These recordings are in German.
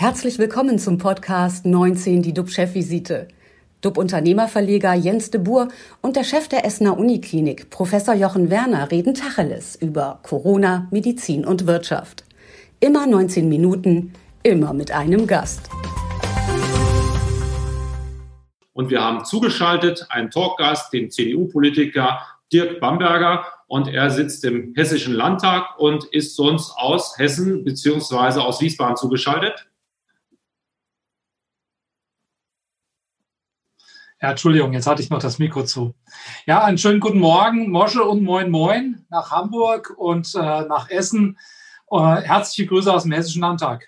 Herzlich willkommen zum Podcast 19, die DUB-Chefvisite. DUB-Unternehmerverleger Jens de Boer und der Chef der Essener Uniklinik, Professor Jochen Werner, reden Tacheles über Corona, Medizin und Wirtschaft. Immer 19 Minuten, immer mit einem Gast. Und wir haben zugeschaltet einen Talkgast, den CDU-Politiker Dirk Bamberger. Und er sitzt im Hessischen Landtag und ist sonst aus Hessen bzw. aus Wiesbaden zugeschaltet. Ja, Entschuldigung, jetzt hatte ich noch das Mikro zu. Ja, einen schönen guten Morgen, Mosche und Moin Moin nach Hamburg und äh, nach Essen. Äh, herzliche Grüße aus dem Hessischen Landtag.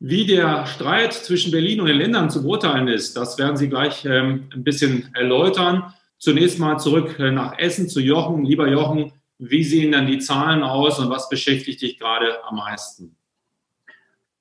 Wie der Streit zwischen Berlin und den Ländern zu beurteilen ist, das werden Sie gleich ähm, ein bisschen erläutern. Zunächst mal zurück äh, nach Essen zu Jochen. Lieber Jochen, wie sehen dann die Zahlen aus und was beschäftigt dich gerade am meisten?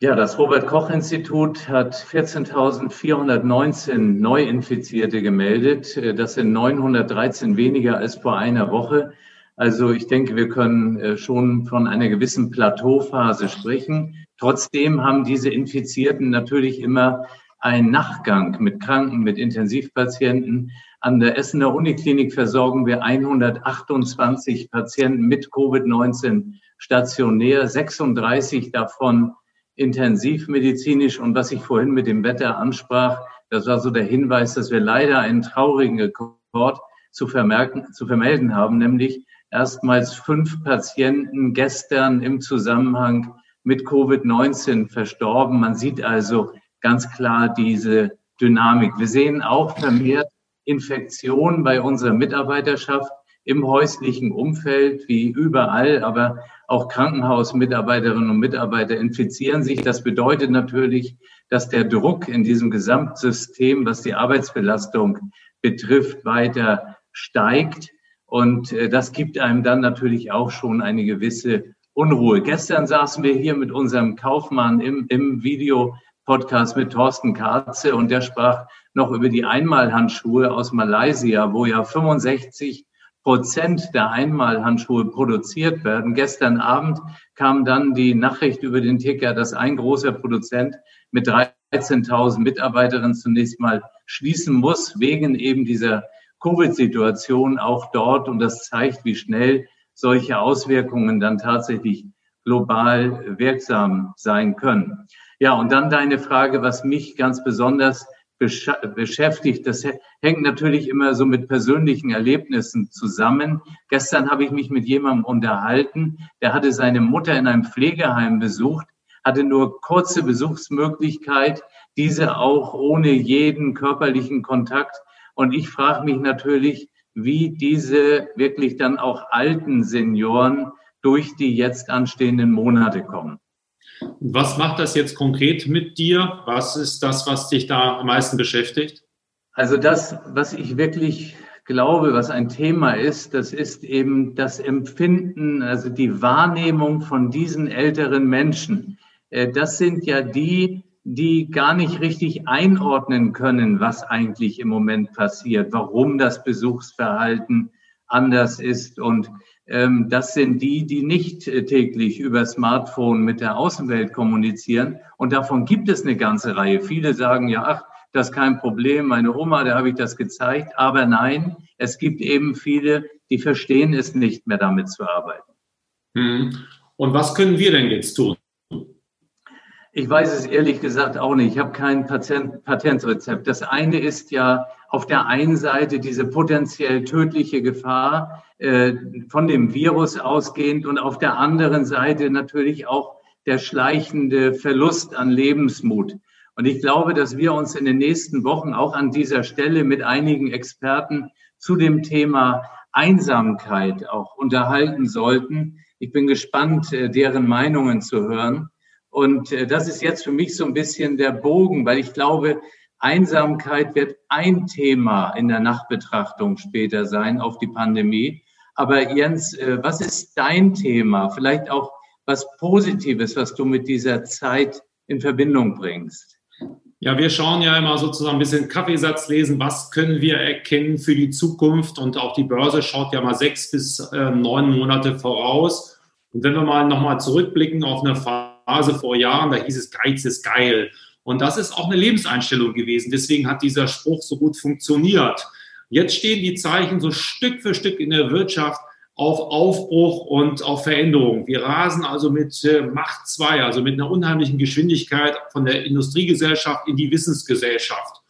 Ja, das Robert Koch Institut hat 14.419 Neuinfizierte gemeldet. Das sind 913 weniger als vor einer Woche. Also ich denke, wir können äh, schon von einer gewissen Plateauphase sprechen. Trotzdem haben diese Infizierten natürlich immer einen Nachgang mit Kranken, mit Intensivpatienten. An der Essener Uniklinik versorgen wir 128 Patienten mit Covid-19 stationär, 36 davon intensivmedizinisch. Und was ich vorhin mit dem Wetter ansprach, das war so der Hinweis, dass wir leider einen traurigen Rekord zu, vermerken, zu vermelden haben, nämlich erstmals fünf Patienten gestern im Zusammenhang mit Covid-19 verstorben. Man sieht also ganz klar diese Dynamik. Wir sehen auch vermehrt Infektionen bei unserer Mitarbeiterschaft im häuslichen Umfeld, wie überall, aber auch Krankenhausmitarbeiterinnen und Mitarbeiter infizieren sich. Das bedeutet natürlich, dass der Druck in diesem Gesamtsystem, was die Arbeitsbelastung betrifft, weiter steigt. Und äh, das gibt einem dann natürlich auch schon eine gewisse Unruhe. Gestern saßen wir hier mit unserem Kaufmann im, im Video-Podcast mit Thorsten Karze und der sprach noch über die Einmalhandschuhe aus Malaysia, wo ja 65 Prozent der Einmalhandschuhe produziert werden. Gestern Abend kam dann die Nachricht über den Ticker, dass ein großer Produzent mit 13.000 Mitarbeiterinnen zunächst mal schließen muss, wegen eben dieser Covid-Situation auch dort. Und das zeigt, wie schnell solche Auswirkungen dann tatsächlich global wirksam sein können. Ja, und dann deine Frage, was mich ganz besonders beschäftigt. Das hängt natürlich immer so mit persönlichen Erlebnissen zusammen. Gestern habe ich mich mit jemandem unterhalten, der hatte seine Mutter in einem Pflegeheim besucht, hatte nur kurze Besuchsmöglichkeit, diese auch ohne jeden körperlichen Kontakt. Und ich frage mich natürlich, wie diese wirklich dann auch alten Senioren durch die jetzt anstehenden Monate kommen. Was macht das jetzt konkret mit dir? Was ist das, was dich da am meisten beschäftigt? Also das, was ich wirklich glaube, was ein Thema ist, das ist eben das Empfinden, also die Wahrnehmung von diesen älteren Menschen. Äh, das sind ja die, die gar nicht richtig einordnen können, was eigentlich im Moment passiert, warum das Besuchsverhalten anders ist und das sind die, die nicht äh, täglich über Smartphone mit der Außenwelt kommunizieren. Und davon gibt es eine ganze Reihe. Viele sagen ja, ach, das ist kein Problem, meine Oma, da habe ich das gezeigt. Aber nein, es gibt eben viele, die verstehen es nicht mehr, damit zu arbeiten. Hm. Und was können wir denn jetzt tun? Ich weiß es ehrlich gesagt auch nicht. Ich habe kein Patent, Patentrezept. Das eine ist ja auf der einen Seite diese potenziell tödliche Gefahr äh, von dem Virus ausgehend und auf der anderen Seite natürlich auch der schleichende Verlust an Lebensmut. Und ich glaube, dass wir uns in den nächsten Wochen auch an dieser Stelle mit einigen Experten zu dem Thema Einsamkeit auch unterhalten sollten. Ich bin gespannt, äh, deren Meinungen zu hören. Und äh, das ist jetzt für mich so ein bisschen der Bogen, weil ich glaube, Einsamkeit wird ein Thema in der Nachbetrachtung später sein auf die Pandemie. Aber Jens, äh, was ist dein Thema? Vielleicht auch was Positives, was du mit dieser Zeit in Verbindung bringst? Ja, wir schauen ja immer sozusagen ein bisschen Kaffeesatz lesen, was können wir erkennen für die Zukunft und auch die Börse schaut ja mal sechs bis äh, neun Monate voraus. Und wenn wir mal nochmal zurückblicken auf eine Phase, vor Jahren, da hieß es, Geiz ist geil. Und das ist auch eine Lebenseinstellung gewesen. Deswegen hat dieser Spruch so gut funktioniert. Jetzt stehen die Zeichen so Stück für Stück in der Wirtschaft auf Aufbruch und auf Veränderung. Wir rasen also mit äh, Macht 2, also mit einer unheimlichen Geschwindigkeit von der Industriegesellschaft in die Wissensgesellschaft.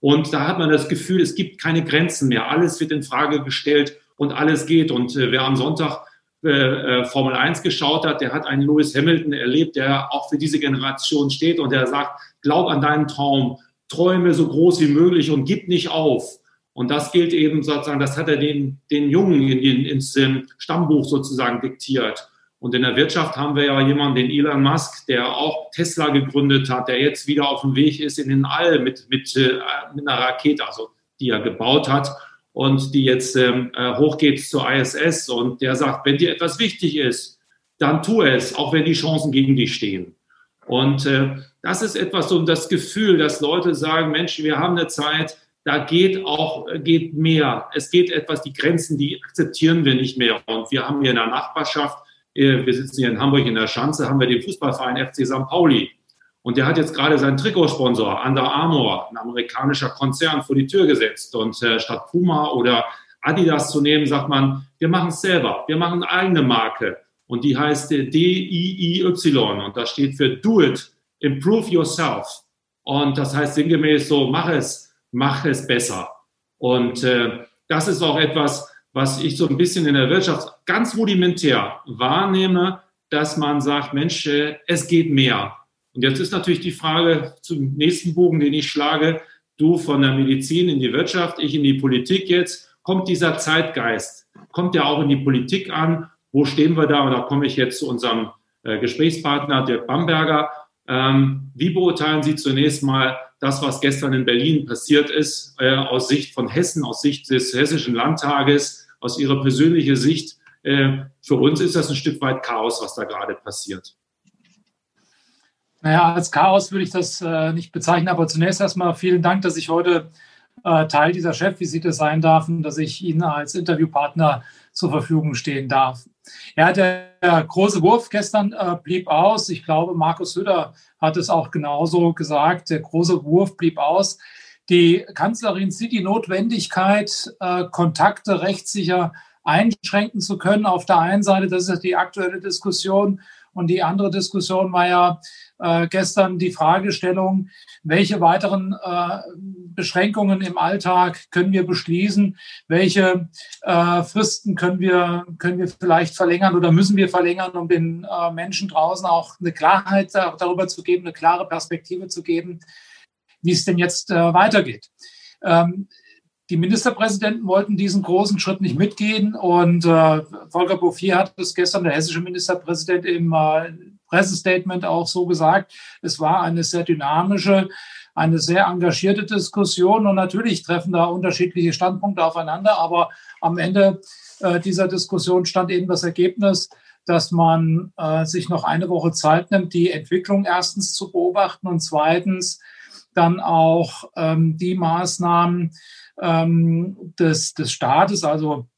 Und da hat man das Gefühl, es gibt keine Grenzen mehr. Alles wird in Frage gestellt und alles geht. Und äh, wer am Sonntag äh, äh Formel 1 geschaut hat, der hat einen Lewis Hamilton erlebt, der auch für diese Generation steht und der sagt, glaub an deinen Traum, träume so groß wie möglich und gib nicht auf. Und das gilt eben sozusagen, das hat er den, den Jungen in, in, ins Stammbuch sozusagen diktiert. Und in der Wirtschaft haben wir ja jemanden, den Elon Musk, der auch Tesla gegründet hat, der jetzt wieder auf dem Weg ist in den All mit, mit, äh, mit einer Rakete, also die er gebaut hat und die jetzt ähm, äh, hochgeht zur ISS. Und der sagt, wenn dir etwas wichtig ist, dann tu es, auch wenn die Chancen gegen dich stehen. Und äh, das ist etwas so das Gefühl, dass Leute sagen, Mensch, wir haben eine Zeit, da geht auch geht mehr. Es geht etwas, die Grenzen, die akzeptieren wir nicht mehr. Und wir haben hier in der Nachbarschaft, äh, wir sitzen hier in Hamburg in der Schanze, haben wir den Fußballverein FC St. Pauli. Und der hat jetzt gerade seinen Trikotsponsor Under Armour, ein amerikanischer Konzern, vor die Tür gesetzt. Und äh, statt Puma oder Adidas zu nehmen, sagt man, wir machen es selber. Wir machen eine eigene Marke. Und die heißt äh, D-I-I-Y. Und das steht für Do It, Improve Yourself. Und das heißt sinngemäß so, mach es, mach es besser. Und äh, das ist auch etwas, was ich so ein bisschen in der Wirtschaft ganz rudimentär wahrnehme, dass man sagt, Mensch, äh, es geht mehr. Und jetzt ist natürlich die Frage zum nächsten Bogen, den ich schlage, du von der Medizin in die Wirtschaft, ich in die Politik jetzt, kommt dieser Zeitgeist, kommt der auch in die Politik an? Wo stehen wir da? Und da komme ich jetzt zu unserem äh, Gesprächspartner Dirk Bamberger. Ähm, wie beurteilen Sie zunächst mal das, was gestern in Berlin passiert ist, äh, aus Sicht von Hessen, aus Sicht des Hessischen Landtages, aus Ihrer persönlichen Sicht. Äh, für uns ist das ein Stück weit Chaos, was da gerade passiert. Naja, als Chaos würde ich das äh, nicht bezeichnen, aber zunächst erstmal vielen Dank, dass ich heute äh, Teil dieser Chefvisite sein darf und dass ich Ihnen als Interviewpartner zur Verfügung stehen darf. Ja, der, der große Wurf gestern äh, blieb aus. Ich glaube, Markus Söder hat es auch genauso gesagt. Der große Wurf blieb aus. Die Kanzlerin sieht die Notwendigkeit, äh, Kontakte rechtssicher einschränken zu können. Auf der einen Seite, das ist die aktuelle Diskussion. Und die andere Diskussion war ja äh, gestern die Fragestellung, welche weiteren äh, Beschränkungen im Alltag können wir beschließen, welche äh, Fristen können wir, können wir vielleicht verlängern oder müssen wir verlängern, um den äh, Menschen draußen auch eine Klarheit darüber zu geben, eine klare Perspektive zu geben, wie es denn jetzt äh, weitergeht. Ähm, die Ministerpräsidenten wollten diesen großen Schritt nicht mitgehen und äh, Volker Bouffier hat es gestern, der hessische Ministerpräsident, im äh, Pressestatement auch so gesagt. Es war eine sehr dynamische, eine sehr engagierte Diskussion und natürlich treffen da unterschiedliche Standpunkte aufeinander, aber am Ende äh, dieser Diskussion stand eben das Ergebnis, dass man äh, sich noch eine Woche Zeit nimmt, die Entwicklung erstens zu beobachten und zweitens dann auch ähm, die Maßnahmen, ähm, des, des Staates, also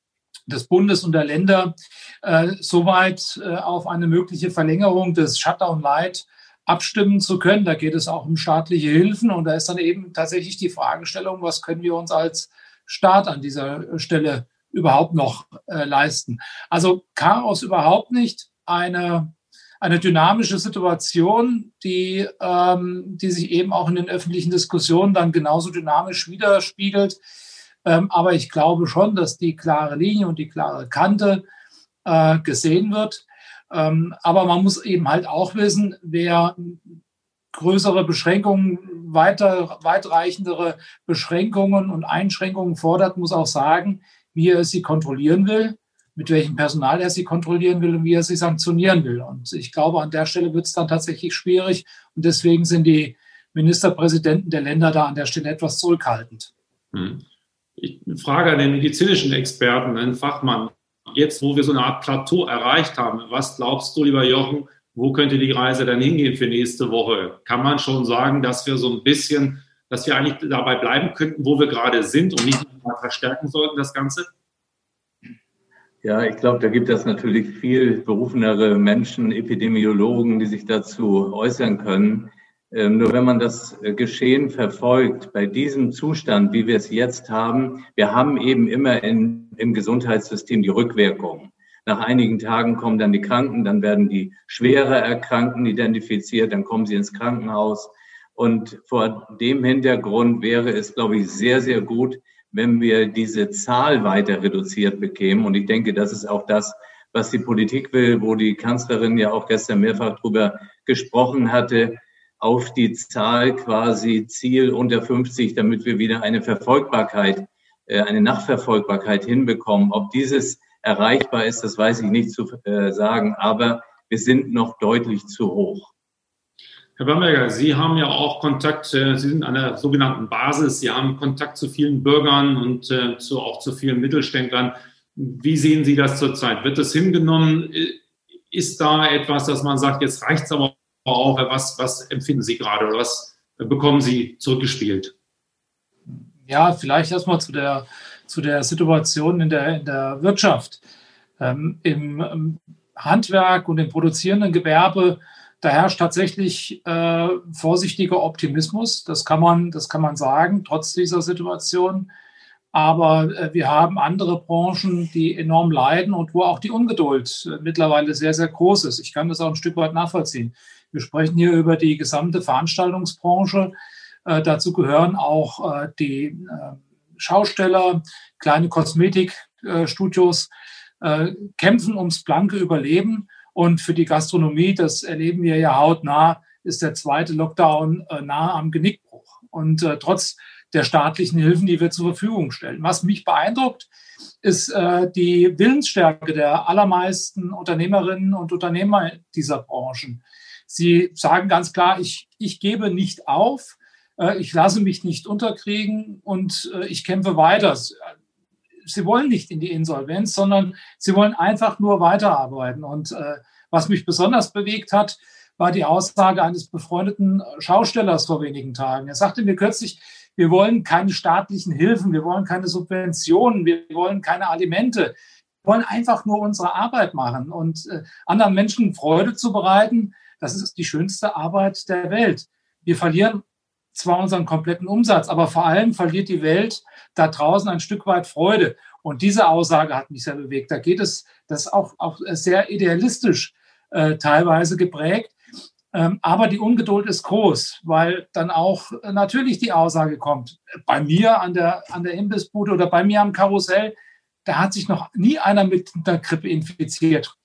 des Bundes und der Länder, äh, soweit äh, auf eine mögliche Verlängerung des Shutdown Light abstimmen zu können. Da geht es auch um staatliche Hilfen und da ist dann eben tatsächlich die Fragestellung, was können wir uns als Staat an dieser Stelle überhaupt noch äh, leisten. Also Chaos überhaupt nicht, eine eine dynamische Situation, die, ähm, die sich eben auch in den öffentlichen Diskussionen dann genauso dynamisch widerspiegelt. Ähm, aber ich glaube schon, dass die klare Linie und die klare Kante äh, gesehen wird. Ähm, aber man muss eben halt auch wissen, wer größere Beschränkungen, weiter, weitreichendere Beschränkungen und Einschränkungen fordert, muss auch sagen, wie er sie kontrollieren will mit welchem Personal er sie kontrollieren will und wie er sie sanktionieren will. Und ich glaube, an der Stelle wird es dann tatsächlich schwierig. Und deswegen sind die Ministerpräsidenten der Länder da an der Stelle etwas zurückhaltend. Hm. Ich frage den medizinischen Experten, einen Fachmann, jetzt wo wir so eine Art Plateau erreicht haben, was glaubst du, lieber Jochen, wo könnte die Reise dann hingehen für nächste Woche? Kann man schon sagen, dass wir so ein bisschen, dass wir eigentlich dabei bleiben könnten, wo wir gerade sind und nicht mal verstärken sollten, das Ganze? Ja, ich glaube, da gibt es natürlich viel berufenere Menschen, Epidemiologen, die sich dazu äußern können. Ähm, nur wenn man das äh, Geschehen verfolgt, bei diesem Zustand, wie wir es jetzt haben, wir haben eben immer in, im Gesundheitssystem die Rückwirkung. Nach einigen Tagen kommen dann die Kranken, dann werden die schwerer Erkrankten identifiziert, dann kommen sie ins Krankenhaus. Und vor dem Hintergrund wäre es, glaube ich, sehr, sehr gut, wenn wir diese Zahl weiter reduziert bekämen. Und ich denke, das ist auch das, was die Politik will, wo die Kanzlerin ja auch gestern mehrfach drüber gesprochen hatte, auf die Zahl quasi Ziel unter 50, damit wir wieder eine Verfolgbarkeit, äh, eine Nachverfolgbarkeit hinbekommen. Ob dieses erreichbar ist, das weiß ich nicht zu äh, sagen, aber wir sind noch deutlich zu hoch. Herr Bamberger, Sie haben ja auch Kontakt, Sie sind an der sogenannten Basis, Sie haben Kontakt zu vielen Bürgern und äh, zu, auch zu vielen Mittelständlern. Wie sehen Sie das zurzeit? Wird das hingenommen? Ist da etwas, dass man sagt, jetzt reicht es aber auch? Was, was empfinden Sie gerade oder was bekommen Sie zurückgespielt? Ja, vielleicht erstmal zu der, zu der Situation in der, in der Wirtschaft. Ähm, Im Handwerk und im produzierenden Gewerbe da herrscht tatsächlich äh, vorsichtiger Optimismus. Das kann man, das kann man sagen, trotz dieser Situation. Aber äh, wir haben andere Branchen, die enorm leiden und wo auch die Ungeduld äh, mittlerweile sehr, sehr groß ist. Ich kann das auch ein Stück weit nachvollziehen. Wir sprechen hier über die gesamte Veranstaltungsbranche. Äh, dazu gehören auch äh, die äh, Schausteller, kleine Kosmetikstudios, kämpfen ums blanke Überleben. Und für die Gastronomie, das erleben wir ja hautnah, ist der zweite Lockdown äh, nahe am Genickbruch. Und äh, trotz der staatlichen Hilfen, die wir zur Verfügung stellen. Was mich beeindruckt, ist äh, die Willensstärke der allermeisten Unternehmerinnen und Unternehmer dieser Branchen. Sie sagen ganz klar, ich, ich gebe nicht auf, äh, ich lasse mich nicht unterkriegen und äh, ich kämpfe weiter sie wollen nicht in die Insolvenz, sondern sie wollen einfach nur weiterarbeiten. Und äh, was mich besonders bewegt hat, war die Aussage eines befreundeten Schaustellers vor wenigen Tagen. Er sagte mir kürzlich, wir wollen keine staatlichen Hilfen, wir wollen keine Subventionen, wir wollen keine Alimente. Wir wollen einfach nur unsere Arbeit machen und äh, anderen Menschen Freude zu bereiten. Das ist die schönste Arbeit der Welt. Wir verlieren zwar unseren kompletten Umsatz, aber vor allem verliert die Welt da draußen ein Stück weit Freude. Und diese Aussage hat mich sehr bewegt. Da geht es, das ist auch, auch sehr idealistisch äh, teilweise geprägt. Ähm, aber die Ungeduld ist groß, weil dann auch natürlich die Aussage kommt, bei mir an der, an der Imbissbude oder bei mir am Karussell, da hat sich noch nie einer mit der Grippe infiziert.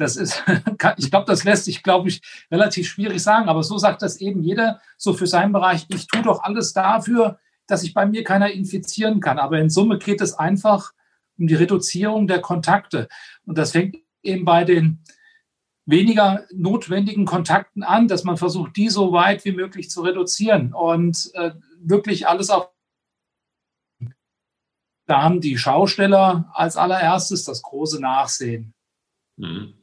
Das ist, ich glaube, das lässt sich, glaube ich, relativ schwierig sagen. Aber so sagt das eben jeder so für seinen Bereich. Ich tue doch alles dafür, dass sich bei mir keiner infizieren kann. Aber in Summe geht es einfach um die Reduzierung der Kontakte. Und das fängt eben bei den weniger notwendigen Kontakten an, dass man versucht, die so weit wie möglich zu reduzieren und äh, wirklich alles auf. Da haben die Schausteller als allererstes das große Nachsehen. Mhm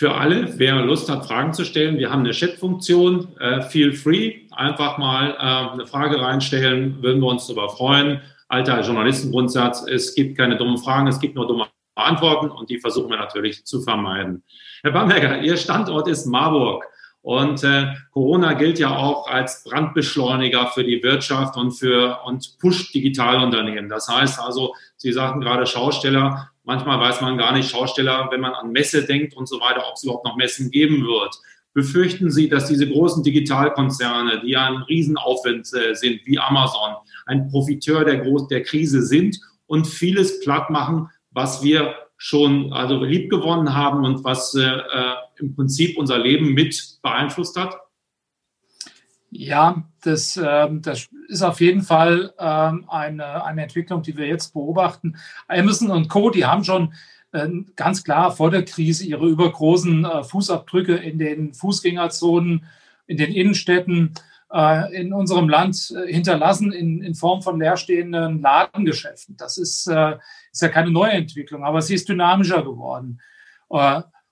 für alle, wer Lust hat, Fragen zu stellen. Wir haben eine Chat-Funktion, äh, feel free. Einfach mal äh, eine Frage reinstellen, würden wir uns darüber freuen. Alter Journalistengrundsatz, es gibt keine dummen Fragen, es gibt nur dumme Antworten und die versuchen wir natürlich zu vermeiden. Herr Bamberger, Ihr Standort ist Marburg. Und äh, Corona gilt ja auch als Brandbeschleuniger für die Wirtschaft und für und pusht Digitalunternehmen. Das heißt also, Sie sagten gerade Schausteller, Manchmal weiß man gar nicht, Schausteller, wenn man an Messe denkt und so weiter, ob es überhaupt noch Messen geben wird. Befürchten Sie, dass diese großen Digitalkonzerne, die ja ein Riesenaufwand äh, sind, wie Amazon, ein Profiteur der, Groß der Krise sind und vieles platt machen, was wir schon also liebgewonnen haben und was äh, äh im Prinzip unser Leben mit beeinflusst hat? Ja, das, ähm, das ist auf jeden Fall ähm, eine, eine Entwicklung, die wir jetzt beobachten. Amazon und Co., die haben schon äh, ganz klar vor der Krise ihre übergroßen äh, Fußabdrücke in den Fußgängerzonen, in den Innenstädten äh, in unserem Land hinterlassen in, in Form von leerstehenden Ladengeschäften. Das ist, ist ja keine neue Entwicklung, aber sie ist dynamischer geworden.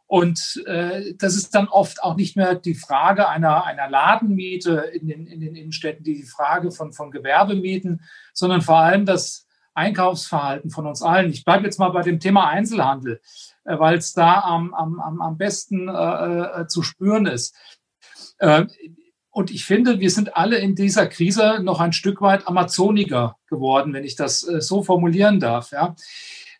Und äh, das ist dann oft auch nicht mehr die Frage einer, einer Ladenmiete in den, in den Innenstädten, die Frage von, von Gewerbemieten, sondern vor allem das Einkaufsverhalten von uns allen. Ich bleibe jetzt mal bei dem Thema Einzelhandel, äh, weil es da am, am, am besten äh, äh, zu spüren ist. Äh, und ich finde, wir sind alle in dieser Krise noch ein Stück weit Amazoniger geworden, wenn ich das äh, so formulieren darf. Ja.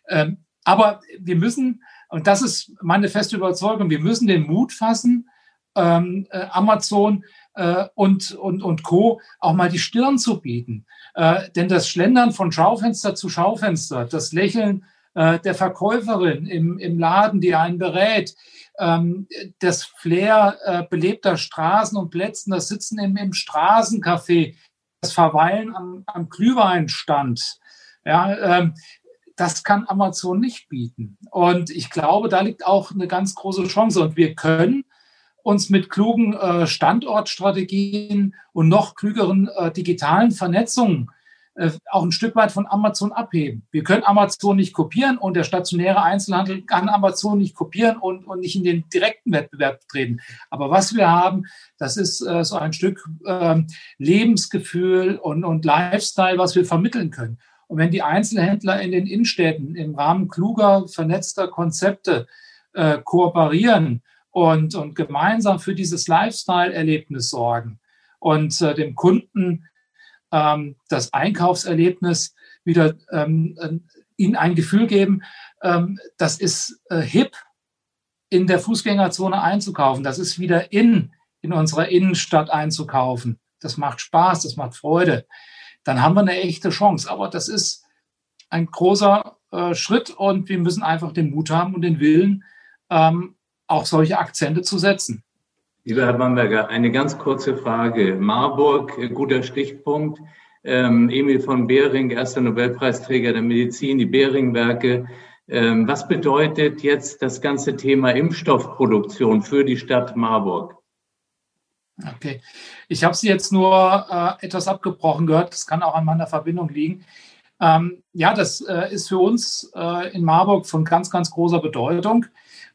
Ähm, aber wir müssen, und das ist meine feste Überzeugung, wir müssen den Mut fassen, ähm, äh, Amazon äh, und, und, und Co. auch mal die Stirn zu bieten. Äh, denn das Schlendern von Schaufenster zu Schaufenster, das Lächeln äh, der Verkäuferin im, im Laden, die einen berät, ähm, das Flair äh, belebter Straßen und Plätzen, das Sitzen im, im Straßencafé, das Verweilen am, am Glühweinstand, ja, ähm, das kann Amazon nicht bieten. Und ich glaube, da liegt auch eine ganz große Chance. Und wir können uns mit klugen äh, Standortstrategien und noch klügeren äh, digitalen Vernetzungen äh, auch ein Stück weit von Amazon abheben. Wir können Amazon nicht kopieren und der stationäre Einzelhandel kann Amazon nicht kopieren und, und nicht in den direkten Wettbewerb treten. Aber was wir haben, das ist so ein Stück äh, Lebensgefühl und, und Lifestyle, was wir vermitteln können. Und wenn die Einzelhändler in den Innenstädten im Rahmen kluger, vernetzter Konzepte äh, kooperieren und, und gemeinsam für dieses Lifestyle-Erlebnis sorgen und äh, dem Kunden ähm, das Einkaufserlebnis wieder ähm, äh, ihnen ein Gefühl geben, ähm, das ist äh, hip in der Fußgängerzone einzukaufen, das ist wieder in in unserer Innenstadt einzukaufen. Das macht Spaß, das macht Freude. Dann haben wir eine echte Chance. Aber das ist ein großer äh, Schritt und wir müssen einfach den Mut haben und den Willen, ähm, auch solche Akzente zu setzen. Lieber Herr Bamberger, eine ganz kurze Frage. Marburg, äh, guter Stichpunkt. Ähm, Emil von Behring, erster Nobelpreisträger der Medizin, die Behring-Werke. Ähm, was bedeutet jetzt das ganze Thema Impfstoffproduktion für die Stadt Marburg? Okay, ich habe Sie jetzt nur äh, etwas abgebrochen gehört. Das kann auch an meiner Verbindung liegen. Ähm, ja, das äh, ist für uns äh, in Marburg von ganz, ganz großer Bedeutung.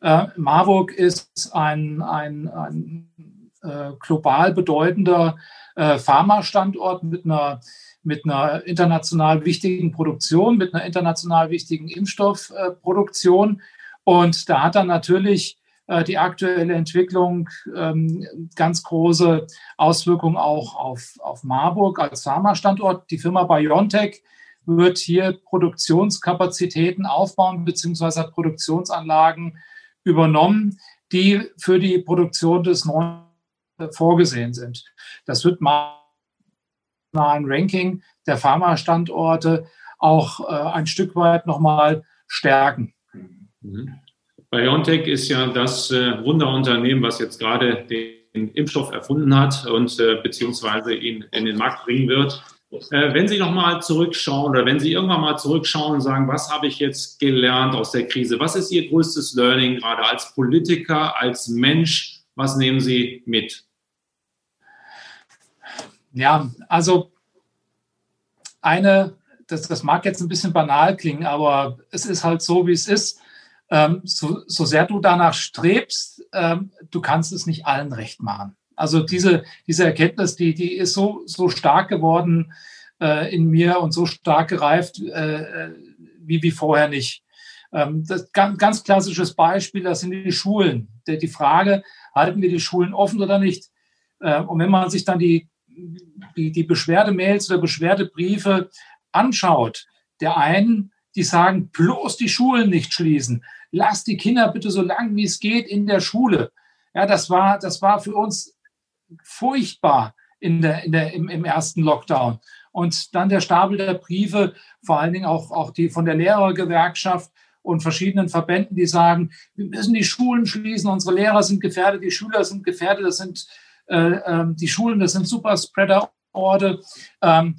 Äh, Marburg ist ein, ein, ein äh, global bedeutender äh, Pharma-Standort mit einer, mit einer international wichtigen Produktion, mit einer international wichtigen Impfstoffproduktion. Und da hat dann natürlich die aktuelle Entwicklung ähm, ganz große Auswirkungen auch auf, auf Marburg als Pharma-Standort. Die Firma BioNTech wird hier Produktionskapazitäten aufbauen, beziehungsweise hat Produktionsanlagen übernommen, die für die Produktion des neuen vorgesehen sind. Das wird mal ein Ranking der Pharma-Standorte auch äh, ein Stück weit nochmal stärken. Mhm. BioNTech ist ja das äh, Wunderunternehmen, was jetzt gerade den Impfstoff erfunden hat und äh, beziehungsweise ihn in den Markt bringen wird. Äh, wenn Sie nochmal zurückschauen oder wenn Sie irgendwann mal zurückschauen und sagen, was habe ich jetzt gelernt aus der Krise? Was ist Ihr größtes Learning gerade als Politiker, als Mensch? Was nehmen Sie mit? Ja, also eine, das, das mag jetzt ein bisschen banal klingen, aber es ist halt so, wie es ist. Ähm, so, so sehr du danach strebst, ähm, du kannst es nicht allen recht machen. Also diese, diese Erkenntnis, die, die ist so, so stark geworden äh, in mir und so stark gereift äh, wie, wie vorher nicht. Ähm, das ganz, ganz klassisches Beispiel, das sind die Schulen. Die, die Frage, halten wir die Schulen offen oder nicht? Äh, und wenn man sich dann die, die, die Beschwerdemails oder Beschwerdebriefe anschaut, der einen, die sagen, bloß die Schulen nicht schließen. Lass die Kinder bitte so lang wie es geht in der Schule. Ja, das war, das war für uns furchtbar in der, in der, im, im ersten Lockdown. Und dann der Stapel der Briefe, vor allen Dingen auch, auch die von der Lehrergewerkschaft und verschiedenen Verbänden, die sagen, wir müssen die Schulen schließen, unsere Lehrer sind gefährdet, die Schüler sind gefährdet, das sind äh, äh, die Schulen, das sind Superspreader-Orte. Ähm,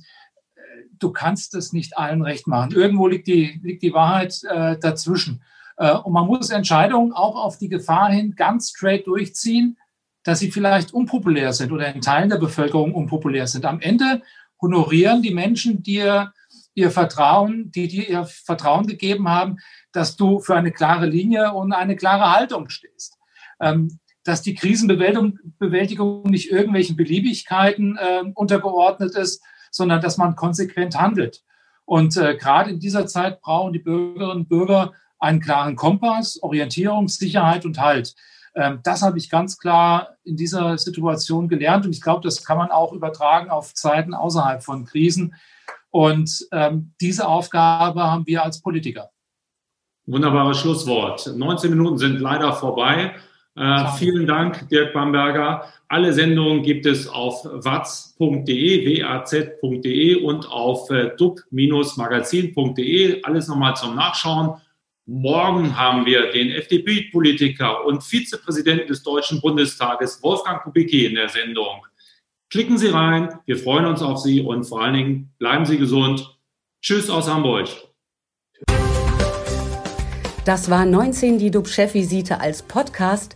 du kannst es nicht allen recht machen. Irgendwo liegt die, liegt die Wahrheit äh, dazwischen. Äh, und man muss Entscheidungen auch auf die Gefahr hin ganz straight durchziehen dass sie vielleicht unpopulär sind oder in Teilen der Bevölkerung unpopulär sind. Am Ende honorieren die Menschen dir ihr Vertrauen, die dir ihr Vertrauen gegeben haben, dass du für eine klare Linie und eine klare Haltung stehst. Ähm, dass die Krisenbewältigung nicht irgendwelchen Beliebigkeiten äh, untergeordnet ist, sondern dass man konsequent handelt. Und äh, gerade in dieser Zeit brauchen die Bürgerinnen und Bürger einen klaren Kompass, Orientierung, Sicherheit und Halt. Ähm, das habe ich ganz klar in dieser Situation gelernt und ich glaube, das kann man auch übertragen auf Zeiten außerhalb von Krisen. Und ähm, diese Aufgabe haben wir als Politiker. Wunderbares Schlusswort. 19 Minuten sind leider vorbei. Äh, vielen Dank, Dirk Bamberger. Alle Sendungen gibt es auf watz.de, waz.de und auf äh, dub-magazin.de. Alles nochmal zum Nachschauen. Morgen haben wir den FDP-Politiker und Vizepräsidenten des Deutschen Bundestages, Wolfgang Kubicki, in der Sendung. Klicken Sie rein, wir freuen uns auf Sie und vor allen Dingen bleiben Sie gesund. Tschüss aus Hamburg. Das war 19 die DUB-Chefvisite als Podcast.